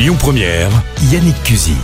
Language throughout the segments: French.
Lyon Première, Yannick Cusy.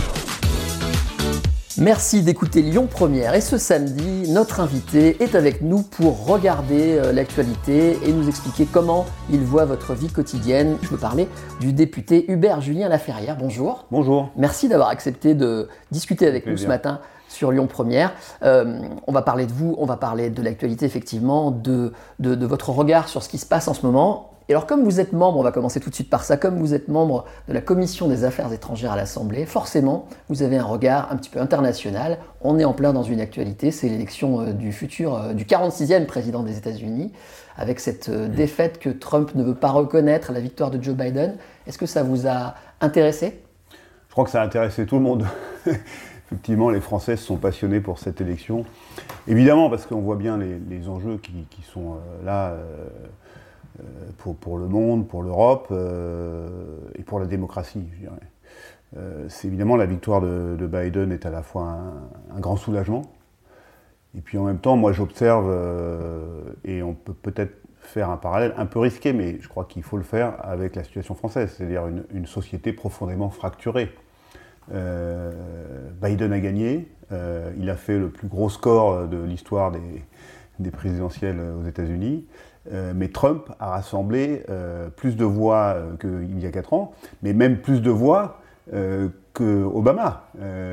Merci d'écouter Lyon Première et ce samedi, notre invité est avec nous pour regarder euh, l'actualité et nous expliquer comment il voit votre vie quotidienne. Je veux parler du député Hubert Julien Laferrière. Bonjour. Bonjour. Merci d'avoir accepté de discuter avec nous ce matin sur Lyon Première. Euh, on va parler de vous, on va parler de l'actualité effectivement, de, de, de votre regard sur ce qui se passe en ce moment et alors comme vous êtes membre, on va commencer tout de suite par ça, comme vous êtes membre de la commission des affaires étrangères à l'Assemblée, forcément, vous avez un regard un petit peu international. On est en plein dans une actualité, c'est l'élection euh, du futur, euh, du 46e président des États-Unis, avec cette euh, défaite que Trump ne veut pas reconnaître, la victoire de Joe Biden. Est-ce que ça vous a intéressé? Je crois que ça a intéressé tout le monde. Effectivement, les Français sont passionnés pour cette élection. Évidemment, parce qu'on voit bien les, enjeux qui, sont là. Euh, pour, pour, le monde, pour l'Europe euh, et pour la démocratie, je dirais. Euh, c'est évidemment la victoire de, Biden est à la fois un, grand soulagement, et puis en même temps, moi j'observe, et on peut peut-être faire un parallèle un peu risqué, mais je crois qu'il faut le faire avec la situation française, c'est-à-dire une, société profondément fracturée. Biden a gagné, il a fait le plus gros score de l'histoire des, des présidentielles aux États-Unis. Euh, mais Trump a rassemblé euh, plus de voix euh, qu'il y a 4 ans, mais même plus de voix que Obama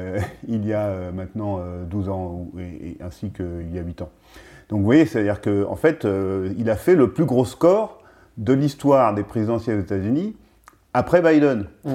il y a maintenant 12 ans, et, ainsi qu'il y a 8 ans. Donc vous voyez, c'est-à-dire qu'en en fait, il a fait le plus gros score de l'histoire des présidentielles aux États-Unis après Biden. Mm.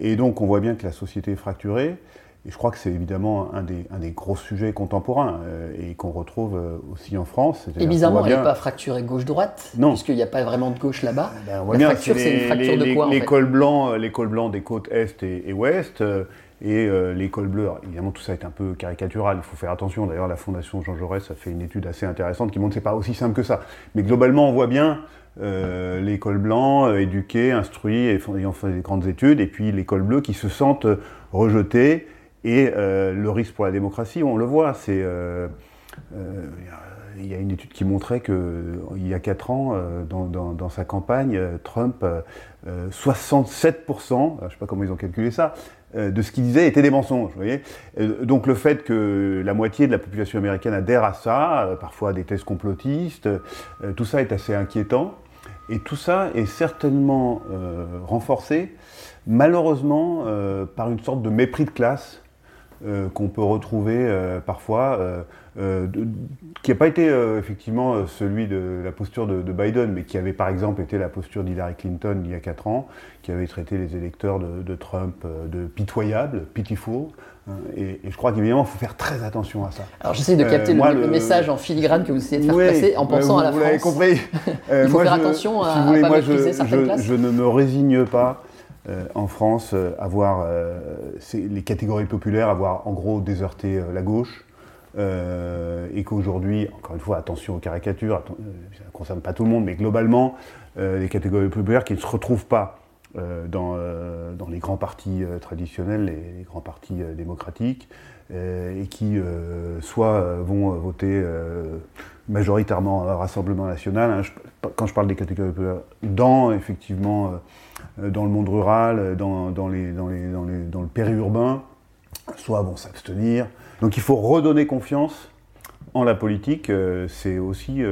et donc on voit bien que la société est fracturée. Et je crois que c'est évidemment un des, un des, gros sujets contemporains euh, et qu'on retrouve euh, aussi en France. Et bizarrement, elle n'est pas fracturée gauche-droite, puisqu'il n'y a pas vraiment de gauche là-bas. Ben, la fracture, c'est une fracture de quoi Les cols blancs, les cols blancs des côtes est et, ouest. Euh, et les cols bleus, évidemment tout ça est un peu caricatural, il faut faire attention. D'ailleurs la Fondation Jean Jaurès a fait une étude assez intéressante qui montre que c'est pas aussi simple que ça. Mais globalement on voit bien euh, les cols blancs, éduqués, instruits, ayant fait des grandes études, et puis les cols bleus qui se sentent rejetés et euh, le risque pour la démocratie, on le voit, c'est. Euh, euh, il y a une étude qui montrait qu'il y a 4 ans, dans, sa campagne, Trump, 67%, je ne sais pas comment ils ont calculé ça, de ce qu'il disait était des mensonges. donc le fait que la moitié de la population américaine adhère à ça, parfois à des thèses complotistes, tout ça est assez inquiétant. Et tout ça est certainement renforcé, malheureusement, par une sorte de mépris de classe euh, qu'on peut retrouver euh, parfois, euh, qui n'a pas été effectivement celui de la posture de, Biden, mais qui avait par exemple été la posture d'Hillary Clinton il y a 4 ans, qui avait traité les électeurs de, Trump de pitoyables, pitiful. Hein, et, je crois qu'évidemment, il faut faire très attention à ça. Alors j'essaie de capter le, message en filigrane que vous essayez de faire passer en pensant à la vous France. Vous l'avez compris. il faut faire attention à, ne pas je, certaines classes. Je ne me résigne pas euh, en France, euh, avoir euh, les catégories populaires, avoir en gros déserté la gauche, et qu'aujourd'hui, encore une fois, attention aux caricatures, ça ne concerne pas tout le monde, mais globalement, les catégories populaires qui ne se retrouvent pas dans, dans, les grands partis traditionnels, les, les, grands partis démocratiques, et qui soit vont voter majoritairement au Rassemblement national, hein, quand je parle des catégories populaires, dans effectivement euh, dans le monde rural, euh, dans, dans, les, dans, les, dans, les, le périurbain, soit vont s'abstenir. Donc il faut redonner confiance en la politique, euh, c'est aussi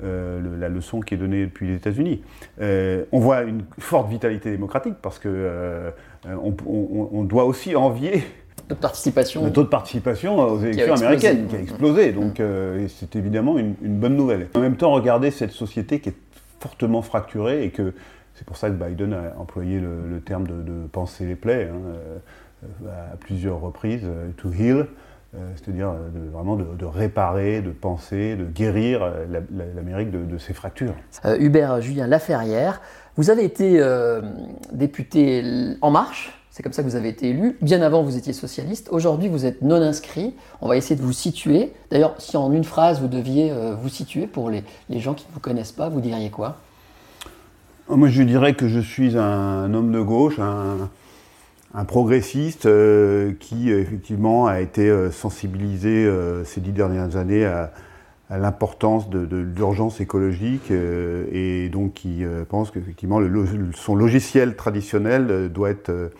la leçon qui est donnée depuis les États-Unis. on voit une forte vitalité démocratique parce que on, on, doit aussi envier de participation. le taux de participation aux élections américaines qui a explosé. Donc c'est évidemment une, une, bonne nouvelle. En même temps, regardez cette société qui est fortement fracturée et que c'est pour ça que Biden a employé le, terme de, penser les plaies hein, euh, à plusieurs reprises, euh, to heal, euh, c'est-à-dire vraiment de, réparer, de penser, de guérir l'Amérique de, ses fractures. Hubert Julien Laferrière, vous avez été député En Marche, c'est comme ça que vous avez été élu. Bien avant, vous étiez socialiste. Aujourd'hui, vous êtes non inscrit. On va essayer de vous situer. D'ailleurs, si en une phrase, vous deviez vous situer pour les, gens qui ne vous connaissent pas, vous diriez quoi? Moi, je dirais que je suis un homme de gauche, un, progressiste euh, qui, effectivement, a été euh, sensibilisé euh, ces dix dernières années à, à l'importance de, l'urgence écologique et donc qui pense qu'effectivement son logiciel traditionnel doit être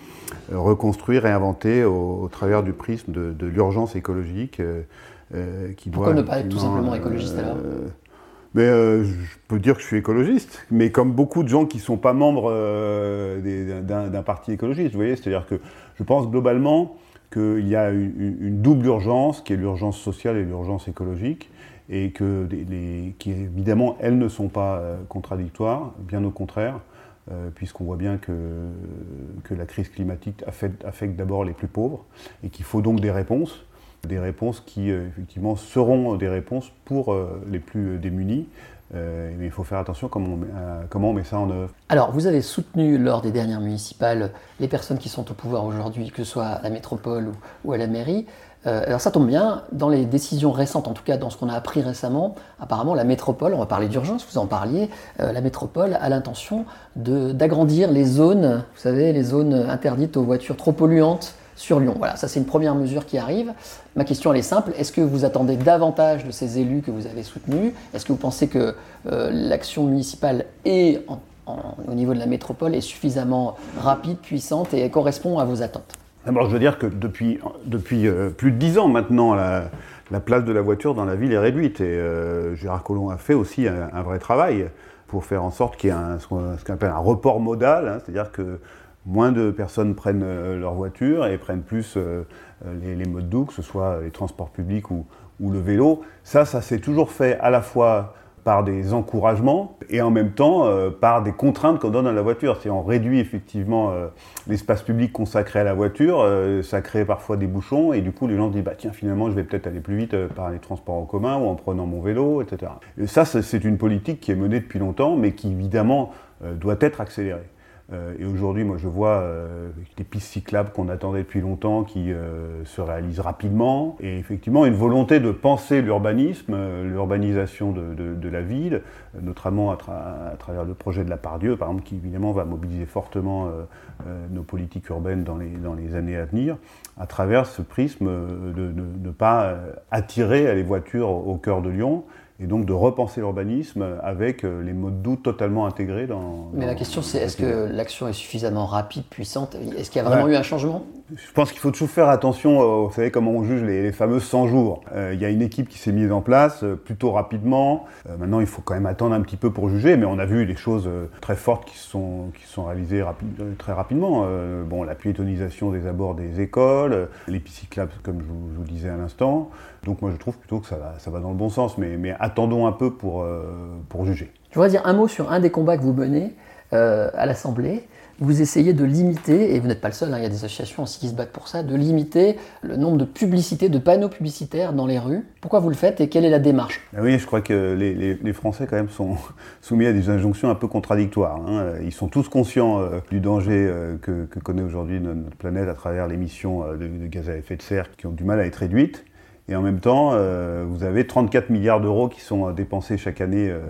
reconstruit, réinventé au, travers du prisme de, l'urgence écologique. qui Pourquoi ne pas être tout simplement écologiste alors? mais euh, je peux dire que je suis écologiste, mais comme beaucoup de gens qui ne sont pas membres euh, d'un parti écologiste, vous voyez, c'est-à-dire que je pense globalement qu'il y a une, double urgence, qui est l'urgence sociale et l'urgence écologique, et que les, qui évidemment elles ne sont pas euh, contradictoires, bien au contraire, puisqu'on voit bien que, que la crise climatique affecte, d'abord les plus pauvres, et qu'il faut donc des réponses des réponses qui euh, effectivement seront des réponses pour euh, les plus démunis. Euh, mais il faut faire attention comment comment on met ça en œuvre. Alors, vous avez soutenu lors des dernières municipales les personnes qui sont au pouvoir aujourd'hui, que ce soit à la métropole ou, à la mairie. Alors ça tombe bien, dans les décisions récentes, en tout cas dans ce qu'on a appris récemment, apparemment la métropole, on va parler d'urgence, vous en parliez, la métropole a l'intention d'agrandir les zones, vous savez, les zones interdites aux voitures trop polluantes sur Lyon. Voilà, ça c'est une première mesure qui arrive. Ma question elle est simple, est-ce que vous attendez davantage de ces élus que vous avez soutenus? Est-ce que vous pensez que euh, l'action municipale est, au niveau de la métropole est suffisamment rapide, puissante et correspond à vos attentes? D'abord, je veux dire que depuis, depuis euh, plus de dix ans maintenant, la, place de la voiture dans la ville est réduite. Et euh, Gérard Collomb a fait aussi un, vrai travail pour faire en sorte qu'il y ait ce qu'on appelle un report modal, hein, c'est-à-dire que moins de personnes prennent euh, leur voiture et prennent plus les, modes doux, que ce soit les transports publics ou, le vélo. Ça, ça s'est toujours fait à la fois par des encouragements et en même temps euh, par des contraintes qu'on donne à la voiture. Si on réduit effectivement l'espace public consacré à la voiture, ça crée parfois des bouchons et du coup les gens se disent bah tiens finalement je vais peut-être aller plus vite par les transports en commun ou en prenant mon vélo, etc. Et ça c'est une politique qui est menée depuis longtemps mais qui évidemment doit être accélérée. Euh, et aujourd'hui, moi, je vois euh, des pistes cyclables qu'on attendait depuis longtemps qui euh, se réalisent rapidement. Et effectivement, une volonté de penser l'urbanisme, l'urbanisation de, la ville, notamment à, travers le projet de la Pardieu, par exemple, qui évidemment va mobiliser fortement nos politiques urbaines dans les, dans les années à venir, à travers ce prisme de ne pas attirer les voitures au cœur de Lyon, et donc de repenser l'urbanisme avec euh, les modes doux totalement intégrés dans. Mais la question c'est est-ce que l'action est suffisamment rapide, puissante? Est-ce qu'il y a vraiment eu un changement? Je pense qu'il faut toujours faire attention, vous savez comment on juge les, fameux 100 jours. Euh, il y a une équipe qui s'est mise en place euh, plutôt rapidement. maintenant il faut quand même attendre un petit peu pour juger, mais on a vu des choses très fortes qui sont, qui sont réalisées très rapidement. bon, la piétonisation des abords des écoles, les pistes comme je vous, je vous disais à l'instant. Donc moi je trouve plutôt que ça va, ça va dans le bon sens, mais, mais attendons un peu pour, euh, pour juger. Je voudrais dire un mot sur un des combats que vous menez euh, à l'Assemblée. Vous essayez de limiter, et vous n'êtes pas le seul, hein, il y a des associations aussi qui se battent pour ça, de limiter le nombre de publicités, de panneaux publicitaires dans les rues. Pourquoi vous le faites et quelle est la démarche? Ah Oui, je crois que les, les, Français quand même sont soumis à des injonctions un peu contradictoires. Hein. Ils sont tous conscients euh, du danger que, que, connaît aujourd'hui notre planète à travers l'émission de, de gaz à effet de serre qui ont du mal à être réduites. Et en même temps, euh, vous avez 34 milliards d'euros qui sont dépensés chaque année euh,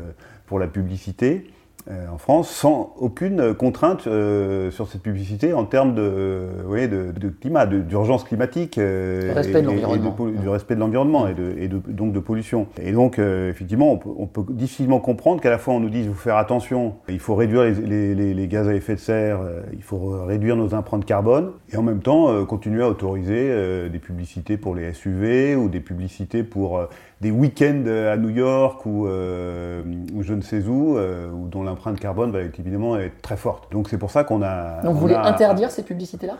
pour la publicité. Euh, en France sans aucune contrainte euh, sur cette publicité en termes de, oui, de, de climat, d'urgence climatique euh, respect et, de et du respect de l'environnement et, de, donc de pollution. Et donc effectivement, on peut, on peut, difficilement comprendre qu'à la fois on nous dise vous faire attention, il faut réduire les, les, les, gaz à effet de serre, il faut réduire nos empreintes carbone, et en même temps continuer à autoriser des publicités pour les SUV ou des publicités pour des week-ends à New York ou, ou je ne sais où, ou dont l'empreinte carbone va évidemment être très forte. Donc c'est pour ça qu'on a. Donc vous voulez interdire ces publicités-là?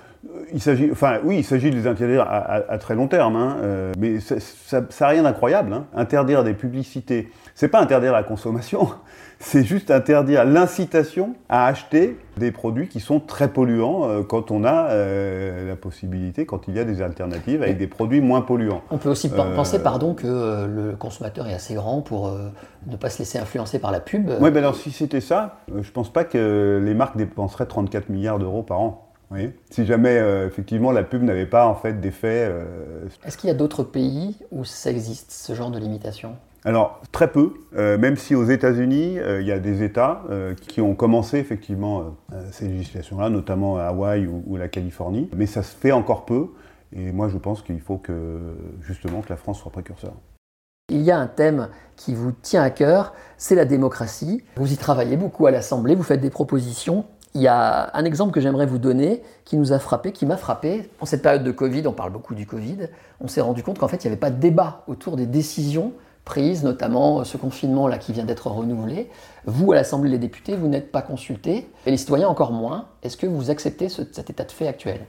Il s'agit, enfin oui, il s'agit de les interdire à, très long terme, hein, euh, mais ça n'a rien d'incroyable. Hein. Interdire des publicités, c'est pas interdire la consommation, c'est juste interdire l'incitation à acheter des produits qui sont très polluants euh, quand on a euh, la possibilité, quand il y a des alternatives avec des produits moins polluants. On peut aussi penser, pardon, que le consommateur est assez grand pour ne pas se laisser influencer par la pub. Oui, ben alors si c'était ça, je ne pense pas que les marques dépenseraient 34 milliards d'euros par an. Oui. Si jamais effectivement la pub n'avait pas en fait d'effet. Est-ce qu'il y a d'autres pays où ça existe ce genre de limitation? Alors, très peu, euh, même si aux États-Unis, euh, il y a des États euh, qui ont commencé effectivement ces législations-là, notamment à Hawaï ou, la Californie, mais ça se fait encore peu, et moi je pense qu'il faut que justement que la France soit précurseur. Il y a un thème qui vous tient à cœur, c'est la démocratie. Vous y travaillez beaucoup à l'Assemblée, vous faites des propositions. Il y a un exemple que j'aimerais vous donner qui nous a frappé, qui m'a frappé. En cette période de Covid, on parle beaucoup du Covid, on s'est rendu compte qu'en fait, il n'y avait pas de débat autour des décisions prises, notamment ce confinement-là qui vient d'être renouvelé. Vous, à l'Assemblée des députés, vous n'êtes pas consultés, et les citoyens encore moins. Est-ce que vous acceptez cet état de fait actuel?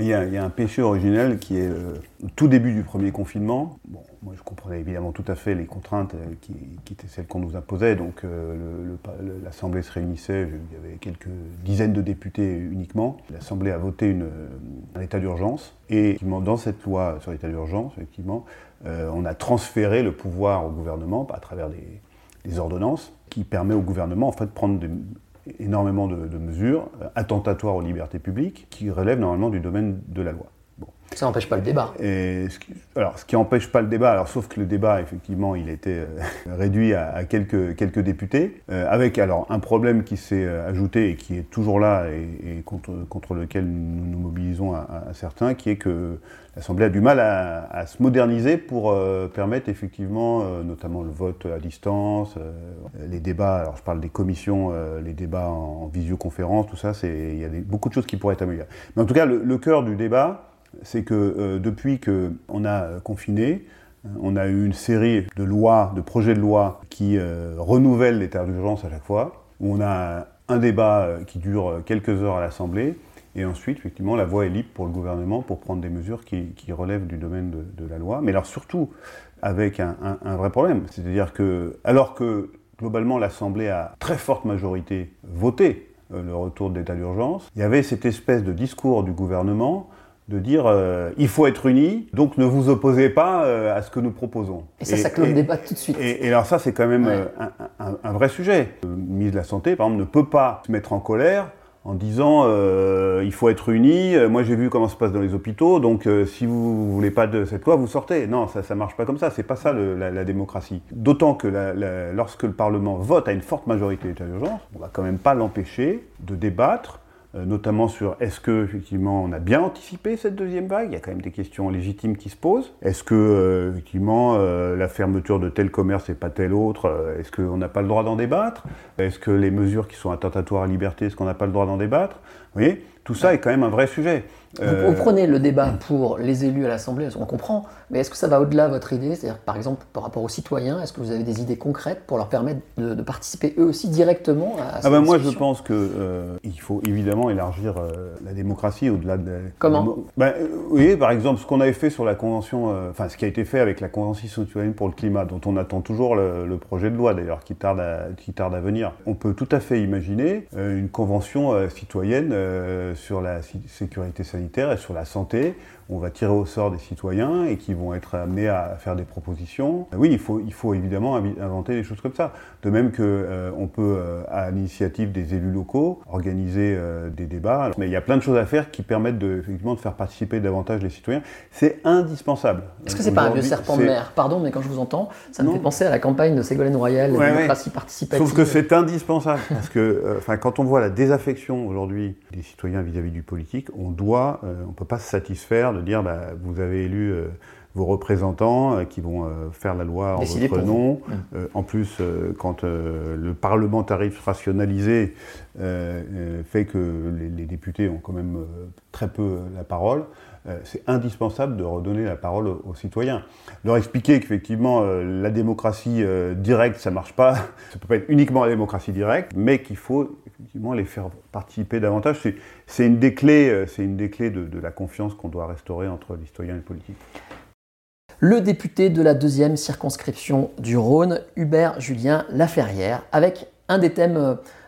Il y, a, un péché originel qui est euh, au tout début du premier confinement. Bon, moi, je comprenais évidemment tout à fait les contraintes euh, qui, étaient celles qu'on nous imposait. Donc, euh, l'Assemblée se réunissait, il y avait quelques dizaines de députés uniquement. L'Assemblée a voté un état d'urgence. Et dans cette loi sur l'état d'urgence, effectivement, on a transféré le pouvoir au gouvernement à travers des, ordonnances qui permet au gouvernement en fait, de prendre énormément de, mesures euh, attentatoires aux libertés publiques qui relèvent normalement du domaine de la loi. Ça n'empêche pas le débat. Alors, ce qui n'empêche pas le débat, alors, sauf que le débat, effectivement, il était euh, réduit à, quelques, députés, euh, avec alors un problème qui s'est ajouté et qui est toujours là et, contre, contre, lequel nous nous mobilisons à, certains, qui est que l'Assemblée a du mal à, se moderniser pour permettre effectivement, notamment le vote à distance, les débats, alors je parle des commissions, les débats en, visioconférence, tout ça, il y a beaucoup de choses qui pourraient être améliorées. Mais en tout cas, le cœur du débat, c'est que euh, depuis qu'on a confiné, euh, on a eu une série de lois, de projets de loi qui euh, renouvellent l'état d'urgence à chaque fois, où on a un débat qui dure quelques heures à l'Assemblée, et ensuite, effectivement, la voie est libre pour le gouvernement pour prendre des mesures qui, relèvent du domaine de, la loi. Mais alors surtout avec un, vrai problème, c'est-à-dire que, alors que globalement l'Assemblée a très forte majorité voté le retour de l'état d'urgence, il y avait cette espèce de discours du gouvernement de dire euh, il faut être unis, donc ne vous opposez pas euh, à ce que nous proposons. Et ça, ça clôt le débat tout de suite. Et, alors ça, c'est quand même euh, un, vrai sujet. Le ministre de la Santé, par exemple, ne peut pas se mettre en colère en disant il faut être unis. Moi, j'ai vu comment ça se passe dans les hôpitaux, donc si vous ne voulez pas de cette loi, vous sortez. Non, ça ne marche pas comme ça. C'est pas ça la, démocratie. D'autant que lorsque le Parlement vote à une forte majorité d'état d'urgence, on va quand même pas l'empêcher de débattre notamment sur est-ce que effectivement on a bien anticipé cette deuxième vague. Il y a quand même des questions légitimes qui se posent. Est-ce que euh, effectivement euh, la fermeture de tel commerce et pas tel autre, est-ce qu'on n'a pas le droit d'en débattre? Est-ce que les mesures qui sont attentatoires à la liberté, est-ce qu'on n'a pas le droit d'en débattre? Vous voyez, tout ça est quand même un vrai sujet. Vous, prenez le débat pour les élus à l'Assemblée, on comprend, mais est-ce que ça va au-delà de votre idée? C'est-à-dire, par exemple, par rapport aux citoyens, est-ce que vous avez des idées concrètes pour leur permettre de, participer eux aussi directement à ah ben Moi, je pense qu'il euh, faut évidemment élargir euh, la démocratie au-delà de. Comment? ben, euh, Oui, par exemple, ce qu'on avait fait sur la Convention, enfin, ce qui a été fait avec la Convention citoyenne pour le climat, dont on attend toujours le, projet de loi d'ailleurs, qui, tarde à, qui tarde à venir. On peut tout à fait imaginer une convention citoyenne sur la sécurité sanitaire et sur la santé. On va tirer au sort des citoyens et qui vont être amenés à faire des propositions. Oui, il faut, il faut évidemment inventer des choses comme ça. De même qu'on euh, on peut, euh, à l'initiative des élus locaux, organiser euh, des débats. Mais il y a plein de choses à faire qui permettent de, effectivement de faire participer davantage les citoyens. C'est indispensable. Est-ce que c'est pas un vieux serpent de mer? Pardon, mais quand je vous entends, ça me fait penser à la campagne de Ségolène Royal, la démocratie participative. Sauf que c'est indispensable. parce que enfin, quand on voit la désaffection aujourd'hui des citoyens vis-à-vis du politique, on doit, on ne peut pas se satisfaire de dire bah, vous avez élu euh, vos représentants euh, qui vont euh, faire la loi en votre nom. Mmh. en plus, quand le parlementarisme rationalisé fait que les, députés ont quand même très peu la parole, c'est indispensable de redonner la parole aux, citoyens. Leur expliquer qu'effectivement, la démocratie directe, ça ne marche pas. Ça peut pas être uniquement la démocratie directe, mais qu'il faut effectivement les faire participer davantage. C'est une des clés, euh, c'est une des clés de, la confiance qu'on doit restaurer entre les citoyens et le politique. Le député de la deuxième circonscription du Rhône, Hubert Julien Laferrière, avec un des thèmes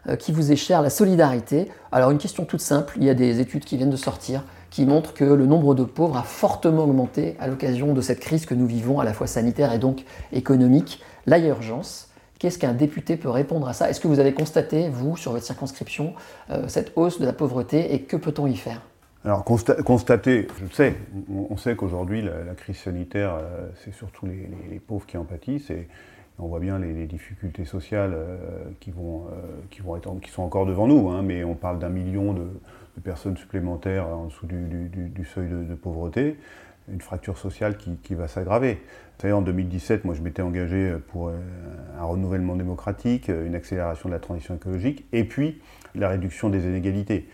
euh, qui vous est cher, la solidarité. Alors une question toute simple, il y a des études qui viennent de sortir qui montrent que le nombre de pauvres a fortement augmenté à l'occasion de cette crise que nous vivons, à la fois sanitaire et donc économique. Là, urgence. Qu'est-ce qu'un député peut répondre à ça? Est-ce que vous avez constaté, vous, sur votre circonscription, euh, cette hausse de la pauvreté et que peut-on y faire? Alors constater, je sais, on, sait qu'aujourd'hui la, crise sanitaire, euh, c'est surtout les, pauvres qui en pâtissent et on voit bien les, difficultés sociales euh, qui, vont, qui sont encore devant nous, hein, mais on parle d'un million de, personnes supplémentaires en dessous du, seuil de, pauvreté. une fracture sociale qui, va s'aggraver. En 2017, moi je m'étais engagé pour un renouvellement démocratique, une accélération de la transition écologique, et puis la réduction des inégalités.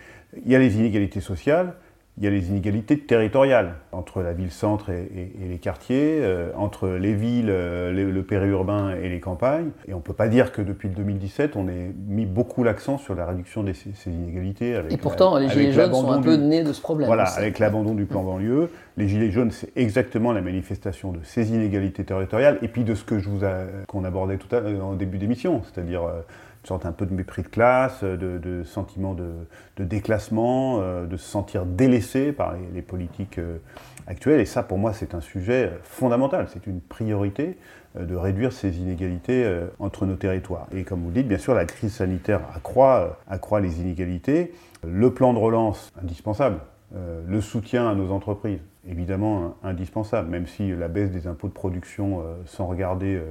Il y a les inégalités sociales, il y a les inégalités territoriales entre la ville-centre et, les quartiers, euh, entre les villes, euh, le périurbain et les campagnes. Et on ne peut pas dire que depuis 2017, on ait mis beaucoup l'accent sur la réduction de ces, inégalités. et pourtant, les Gilets jaunes sont un peu nés de ce problème. Voilà, avec l'abandon du plan banlieue, les Gilets jaunes, c'est exactement la manifestation de ces inégalités territoriales et puis de ce que je vous qu'on abordait tout à l'heure en début d'émission, c'est-à-dire euh, sorte un peu de mépris de classe, de, sentiment de, déclassement, euh, de se sentir délaissé par les, politiques euh, actuelles. Et ça, pour moi, c'est un sujet fondamental. C'est une priorité euh, de réduire ces inégalités entre nos territoires. Et comme vous le dites, bien sûr, la crise sanitaire accroît les inégalités. Le plan de relance, indispensable. le soutien à nos entreprises, évidemment indispensable, même si la baisse des impôts de production, euh, sans regarder, euh,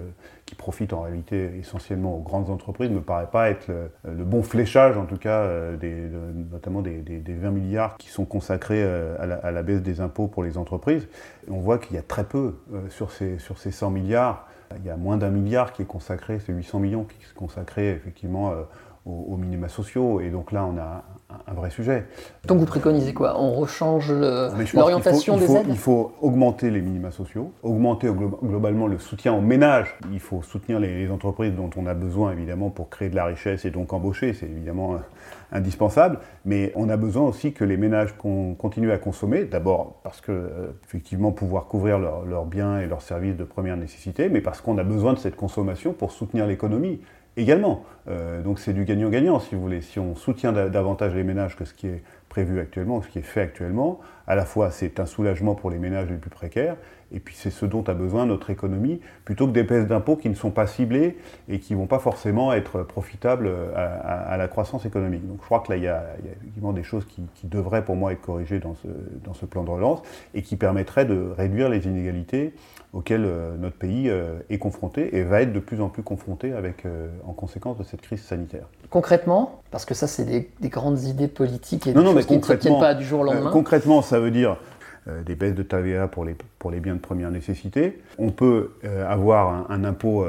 qui profite en réalité essentiellement aux grandes entreprises, ne me paraît pas être le, bon fléchage, en tout cas, euh, des, notamment des, 20 milliards qui sont consacrés à la, baisse des impôts pour les entreprises. on voit qu'il y a très peu sur, ces, sur ces 100 milliards. Il y a moins d'un milliard qui est consacré, c'est 800 millions qui est consacré effectivement aux, minima sociaux. Et donc là, on a un, vrai sujet. Donc vous préconisez quoi? On rechange l'orientation des aides? Il faut augmenter les minima sociaux, augmenter globalement le soutien aux ménages. Il faut soutenir les, entreprises dont on a besoin évidemment pour créer de la richesse et donc embaucher. C'est évidemment euh, indispensable. Mais on a besoin aussi que les ménages continuent à consommer. D'abord parce que euh, effectivement pouvoir couvrir leurs biens et leurs services de première nécessité, mais parce qu'on a besoin de cette consommation pour soutenir l'économie également. Euh, donc c'est du gagnant-gagnant, si vous voulez. Si on soutient davantage les ménages que ce qui est prévu actuellement, ce qui est fait actuellement, à la fois c'est un soulagement pour les ménages les plus précaires, et puis c'est ce dont a besoin notre économie, plutôt que des baisses d'impôts qui ne sont pas ciblées et qui ne vont pas forcément être profitables à, la croissance économique. Donc je crois que là, il y a, effectivement des choses qui, devraient pour moi être corrigées dans ce, dans ce plan de relance et qui permettraient de réduire les inégalités auxquelles euh, notre pays euh, est confronté et va être de plus en plus confronté avec, euh, en conséquence de cette crise sanitaire. Concrètement, parce que ça c'est des, grandes idées politiques et des choses qui ne tiennent pas du jour au lendemain. concrètement, ça veut dire des baisses de TVA pour les, biens de première nécessité. On peut avoir un, impôt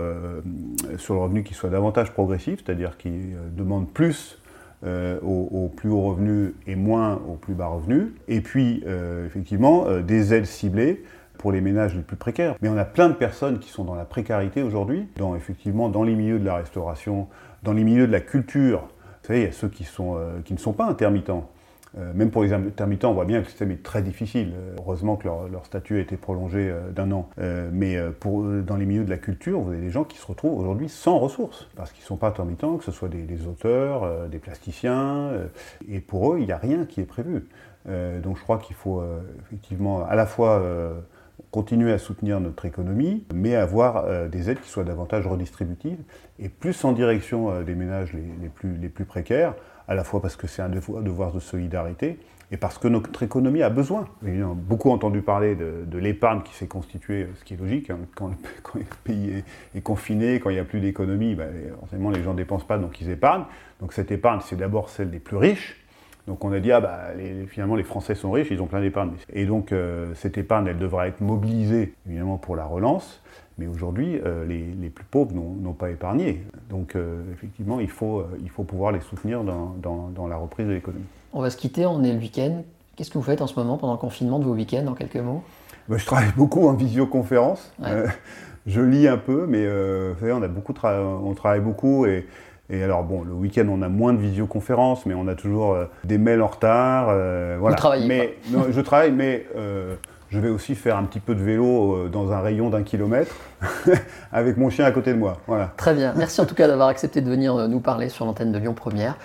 sur le revenu qui soit davantage progressif, c'est-à-dire qui demande plus aux, plus hauts revenus et moins aux plus bas revenus. Et puis, effectivement, des aides ciblées pour les ménages les plus précaires. Mais on a plein de personnes qui sont dans la précarité aujourd'hui, dans, effectivement dans les milieux de la restauration, dans les milieux de la culture. Vous savez, il y a ceux euh, qui ne sont pas intermittents. Euh, même pour les intermittents, on voit bien que le système est très difficile. Euh, heureusement que leur, statut a été prolongé d'un an. mais dans les milieux de la culture, vous avez des gens qui se retrouvent aujourd'hui sans ressources, parce qu'ils ne sont pas intermittents, que ce soit des, auteurs, des plasticiens, et pour eux, il n'y a rien qui est prévu. donc je crois qu'il faut effectivement à la fois continuer à soutenir notre économie, mais avoir euh, des aides qui soient davantage redistributives et plus en direction euh, des ménages les plus précaires, à la fois parce que c'est un devoir, de solidarité et parce que notre économie a besoin. On a beaucoup entendu parler de, l'épargne qui s'est constituée, ce qui est logique, hein. quand, le pays est, confiné, quand il n'y a plus d'économie, forcément les gens ne dépensent pas, donc ils épargnent. Donc cette épargne, c'est d'abord celle des plus riches, donc on a dit, ah bah, finalement les Français sont riches, ils ont plein d'épargne. Et donc euh, cette épargne, elle devra être mobilisée évidemment pour la relance, mais aujourd'hui euh, les, plus pauvres n'ont pas épargné. Donc euh, effectivement, il faut, il faut pouvoir les soutenir dans, la reprise de l'économie. On va se quitter, on est le week-end. Qu'est-ce que vous faites en ce moment pendant le confinement de vos week-ends, en quelques mots? Bah, Je travaille beaucoup en visioconférence. je lis un peu, mais vous savez, on, a beaucoup on travaille beaucoup et et alors, bon, le week-end, on a moins de visioconférences, mais on a toujours euh, des mails en retard. Euh, voilà. Vous travaillez mais, Je travaille, mais euh, je vais aussi faire un petit peu de vélo dans un rayon d'un kilomètre avec mon chien à côté de moi. Voilà. Très bien. Merci en tout cas d'avoir accepté de venir nous parler sur l'antenne de Lyon Première.